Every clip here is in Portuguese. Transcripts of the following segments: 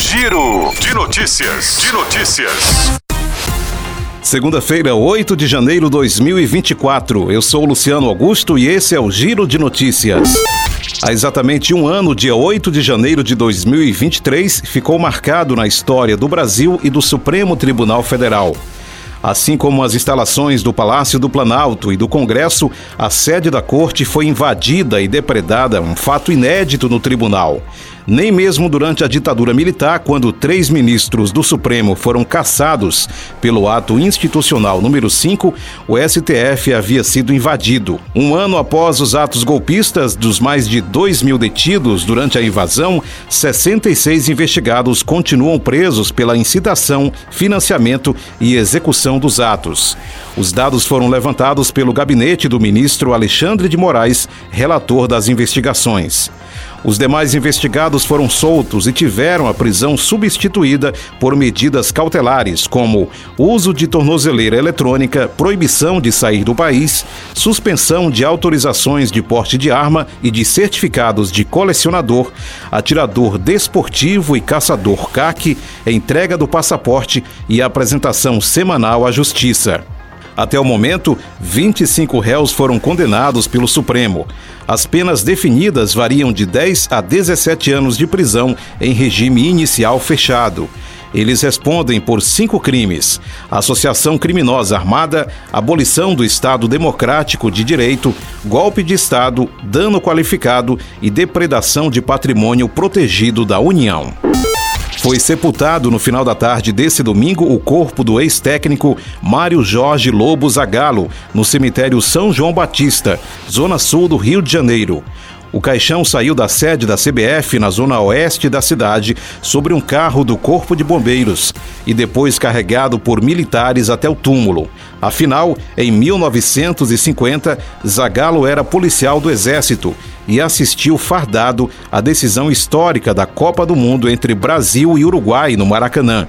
Giro de notícias. De notícias. Segunda-feira, 8 de janeiro de 2024. Eu sou Luciano Augusto e esse é o Giro de Notícias. Há exatamente um ano, dia 8 de janeiro de 2023, ficou marcado na história do Brasil e do Supremo Tribunal Federal. Assim como as instalações do Palácio do Planalto e do Congresso, a sede da corte foi invadida e depredada, um fato inédito no tribunal. Nem mesmo durante a ditadura militar, quando três ministros do Supremo foram caçados pelo ato institucional número 5, o STF havia sido invadido. Um ano após os atos golpistas, dos mais de 2 mil detidos durante a invasão, 66 investigados continuam presos pela incitação, financiamento e execução dos atos. Os dados foram levantados pelo gabinete do ministro Alexandre de Moraes, relator das investigações. Os demais investigados foram soltos e tiveram a prisão substituída por medidas cautelares, como uso de tornozeleira eletrônica, proibição de sair do país, suspensão de autorizações de porte de arma e de certificados de colecionador, atirador desportivo e caçador CAC, entrega do passaporte e apresentação semanal à Justiça. Até o momento, 25 réus foram condenados pelo Supremo. As penas definidas variam de 10 a 17 anos de prisão em regime inicial fechado. Eles respondem por cinco crimes: associação criminosa armada, abolição do Estado Democrático de Direito, golpe de Estado, dano qualificado e depredação de patrimônio protegido da União. Foi sepultado no final da tarde desse domingo o corpo do ex-técnico Mário Jorge Lobo Zagalo, no cemitério São João Batista, zona sul do Rio de Janeiro. O caixão saiu da sede da CBF na zona oeste da cidade sobre um carro do Corpo de Bombeiros e depois carregado por militares até o túmulo. Afinal, em 1950, Zagallo era policial do Exército e assistiu fardado à decisão histórica da Copa do Mundo entre Brasil e Uruguai no Maracanã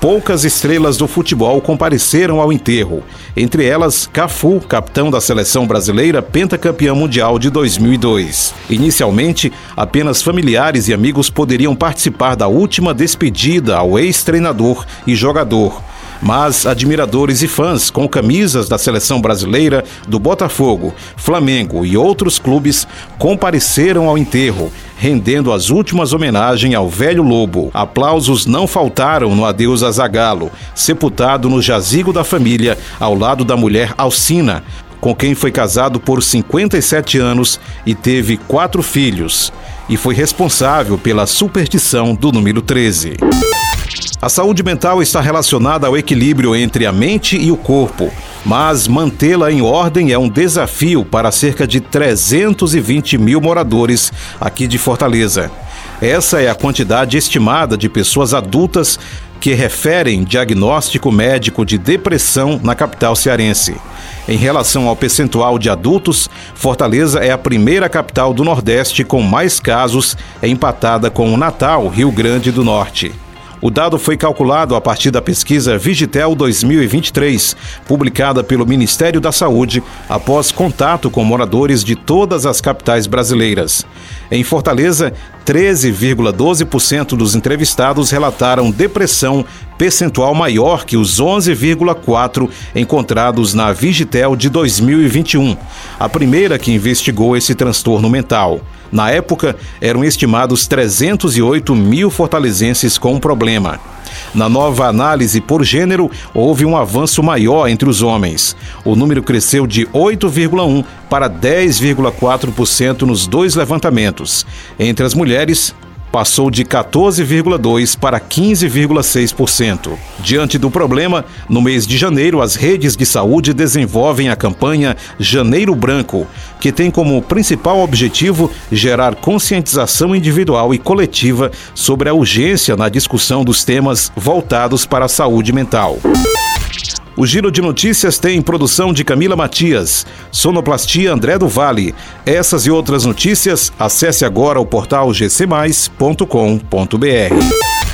poucas estrelas do futebol compareceram ao enterro. Entre elas, Cafu, capitão da seleção brasileira, pentacampeão mundial de 2002. Inicialmente, apenas familiares e amigos poderiam participar da última despedida ao ex-treinador e jogador mas admiradores e fãs com camisas da seleção brasileira, do Botafogo, Flamengo e outros clubes compareceram ao enterro, rendendo as últimas homenagens ao velho lobo. Aplausos não faltaram no adeus a Zagalo, sepultado no jazigo da família ao lado da mulher Alcina, com quem foi casado por 57 anos e teve quatro filhos, e foi responsável pela superstição do número 13. A saúde mental está relacionada ao equilíbrio entre a mente e o corpo, mas mantê-la em ordem é um desafio para cerca de 320 mil moradores aqui de Fortaleza. Essa é a quantidade estimada de pessoas adultas que referem diagnóstico médico de depressão na capital cearense. Em relação ao percentual de adultos, Fortaleza é a primeira capital do Nordeste com mais casos, empatada com o Natal, Rio Grande do Norte. O dado foi calculado a partir da pesquisa Vigitel 2023, publicada pelo Ministério da Saúde, após contato com moradores de todas as capitais brasileiras. Em Fortaleza, 13,12% dos entrevistados relataram depressão, percentual maior que os 11,4% encontrados na Vigitel de 2021, a primeira que investigou esse transtorno mental. Na época, eram estimados 308 mil fortalezenses com o problema. Na nova análise por gênero, houve um avanço maior entre os homens. O número cresceu de 8,1% para 10,4% nos dois levantamentos. Entre as mulheres, passou de 14,2% para 15,6%. Diante do problema, no mês de janeiro, as redes de saúde desenvolvem a campanha Janeiro Branco, que tem como principal objetivo gerar conscientização individual e coletiva sobre a urgência na discussão dos temas voltados para a saúde mental. O Giro de Notícias tem produção de Camila Matias, sonoplastia André do Vale. Essas e outras notícias, acesse agora o portal gcmais.com.br.